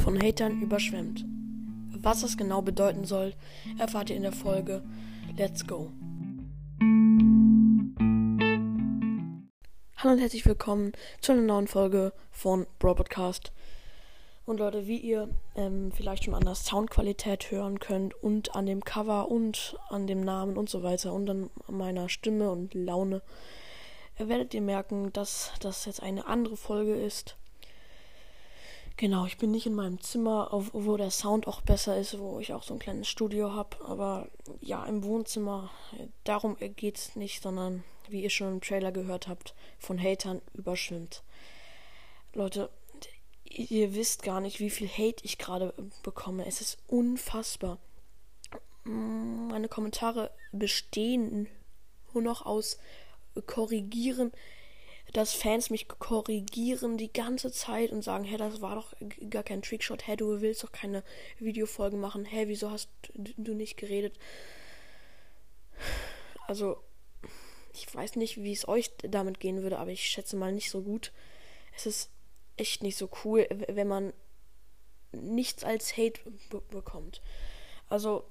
von Hatern überschwemmt. Was das genau bedeuten soll, erfahrt ihr in der Folge. Let's go! Hallo und herzlich willkommen zu einer neuen Folge von Bro Podcast. Und Leute, wie ihr ähm, vielleicht schon an der Soundqualität hören könnt und an dem Cover und an dem Namen und so weiter und an meiner Stimme und Laune, werdet ihr merken, dass das jetzt eine andere Folge ist. Genau, ich bin nicht in meinem Zimmer, wo der Sound auch besser ist, wo ich auch so ein kleines Studio habe. Aber ja, im Wohnzimmer, darum geht es nicht, sondern wie ihr schon im Trailer gehört habt, von Hatern überschwimmt. Leute, ihr wisst gar nicht, wie viel Hate ich gerade bekomme. Es ist unfassbar. Meine Kommentare bestehen nur noch aus korrigieren dass Fans mich korrigieren die ganze Zeit und sagen, hey, das war doch gar kein Trickshot, hey, du willst doch keine Videofolgen machen, hey, wieso hast du nicht geredet? Also, ich weiß nicht, wie es euch damit gehen würde, aber ich schätze mal nicht so gut. Es ist echt nicht so cool, wenn man nichts als Hate bekommt. Also,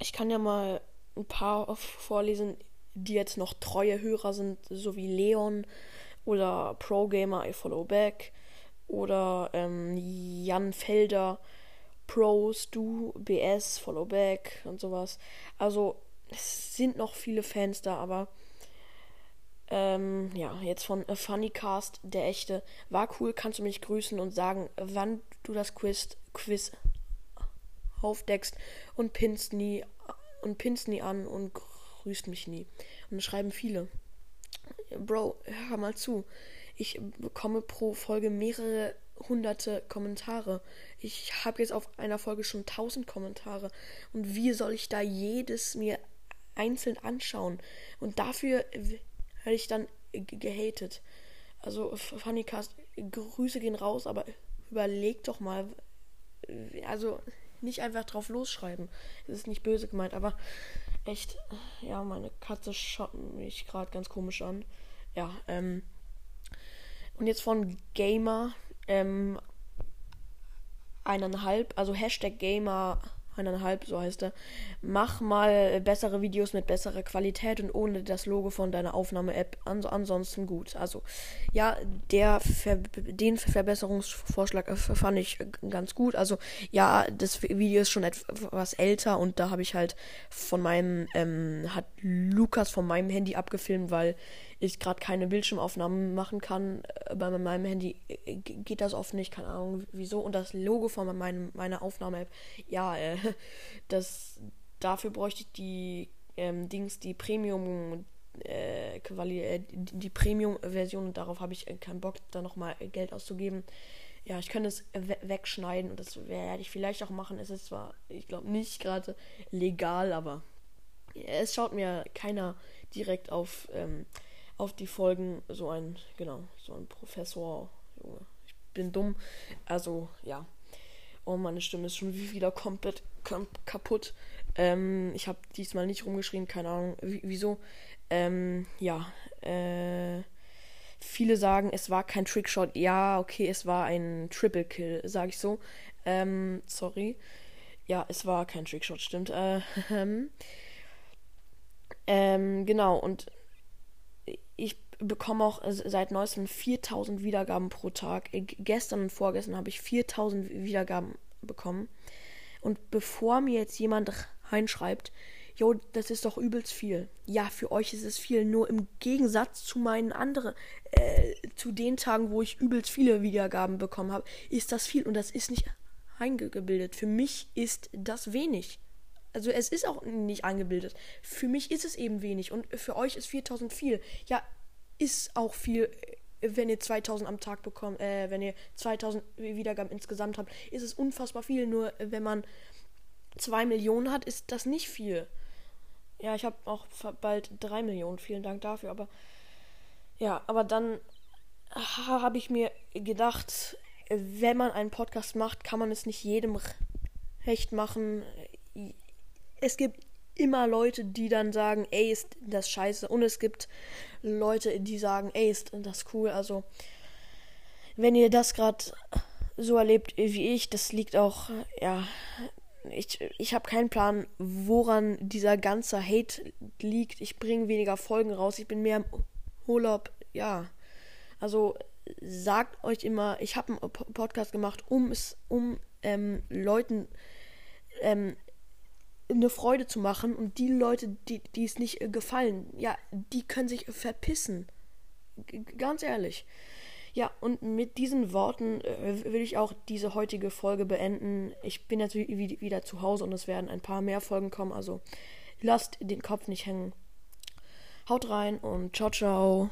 ich kann ja mal ein paar vorlesen, die jetzt noch treue Hörer sind, so wie Leon oder Pro Gamer I Follow Back oder ähm, Jan Felder, Pros, Du, BS, Follow Back und sowas. Also es sind noch viele Fans da, aber ähm, ja, jetzt von A Funny Cast, der echte. War cool, kannst du mich grüßen und sagen, wann du das Quiz, Quiz aufdeckst und pinst nie und pinst nie an und grüßt mich nie. Und schreiben viele. Bro, hör mal zu. Ich bekomme pro Folge mehrere hunderte Kommentare. Ich habe jetzt auf einer Folge schon tausend Kommentare. Und wie soll ich da jedes mir einzeln anschauen? Und dafür werde ich dann gehatet. Also, Funnycast, Grüße gehen raus, aber überleg doch mal. Also, nicht einfach drauf losschreiben. Es ist nicht böse gemeint, aber echt, ja, meine Katze schaut mich gerade ganz komisch an. Ja, ähm. Und jetzt von Gamer, ähm, eineinhalb, also Hashtag Gamer eineinhalb, so heißt er. Mach mal bessere Videos mit besserer Qualität und ohne das Logo von deiner Aufnahme-App. Ans ansonsten gut. Also, ja, der Ver den Verbesserungsvorschlag fand ich ganz gut. Also, ja, das Video ist schon etwas älter und da habe ich halt von meinem, ähm, hat Lukas von meinem Handy abgefilmt, weil ich gerade keine Bildschirmaufnahmen machen kann. Äh, bei meinem Handy äh, geht das oft nicht, keine Ahnung wieso. Und das Logo von meinem, meiner Aufnahme-App, ja, äh, das, dafür bräuchte ich die ähm, Dings, die Premium, äh, äh, die Premium-Version und darauf habe ich äh, keinen Bock, da nochmal Geld auszugeben. Ja, ich könnte es we wegschneiden und das werde ich vielleicht auch machen. Es ist zwar, ich glaube, nicht gerade legal, aber es schaut mir keiner direkt auf ähm, auf die Folgen so ein, genau, so ein Professor. Junge, ich bin dumm. Also, ja. Oh, meine Stimme ist schon wieder komplett kaputt. Ähm, ich habe diesmal nicht rumgeschrien, keine Ahnung wieso. Ähm, ja, äh, viele sagen, es war kein Trickshot. Ja, okay, es war ein Triple Kill, sage ich so. Ähm, sorry. Ja, es war kein Trickshot, stimmt. Äh, ähm, genau, und bekomme auch seit neuestem 4000 Wiedergaben pro Tag. Gestern und vorgestern habe ich 4000 Wiedergaben bekommen. Und bevor mir jetzt jemand reinschreibt, jo, das ist doch übelst viel. Ja, für euch ist es viel. Nur im Gegensatz zu meinen anderen, äh, zu den Tagen, wo ich übelst viele Wiedergaben bekommen habe, ist das viel. Und das ist nicht eingebildet. Für mich ist das wenig. Also es ist auch nicht eingebildet. Für mich ist es eben wenig und für euch ist 4000 viel. Ja, ist auch viel, wenn ihr 2000 am Tag bekommt, äh, wenn ihr 2000 Wiedergaben insgesamt habt, ist es unfassbar viel. Nur wenn man 2 Millionen hat, ist das nicht viel. Ja, ich habe auch bald 3 Millionen. Vielen Dank dafür. Aber ja, aber dann habe ich mir gedacht, wenn man einen Podcast macht, kann man es nicht jedem recht machen es gibt immer Leute, die dann sagen, ey, ist das scheiße. Und es gibt Leute, die sagen, ey, ist das cool. Also, wenn ihr das gerade so erlebt wie ich. Das liegt auch, ja, ich, ich habe keinen Plan, woran dieser ganze Hate liegt. Ich bringe weniger Folgen raus. Ich bin mehr im Urlaub. Ja, also sagt euch immer, ich habe einen Podcast gemacht, um es, um ähm, Leuten ähm, eine Freude zu machen und die Leute, die, die es nicht gefallen, ja, die können sich verpissen. G ganz ehrlich. Ja, und mit diesen Worten äh, will ich auch diese heutige Folge beenden. Ich bin jetzt wieder zu Hause und es werden ein paar mehr Folgen kommen, also lasst den Kopf nicht hängen. Haut rein und ciao, ciao.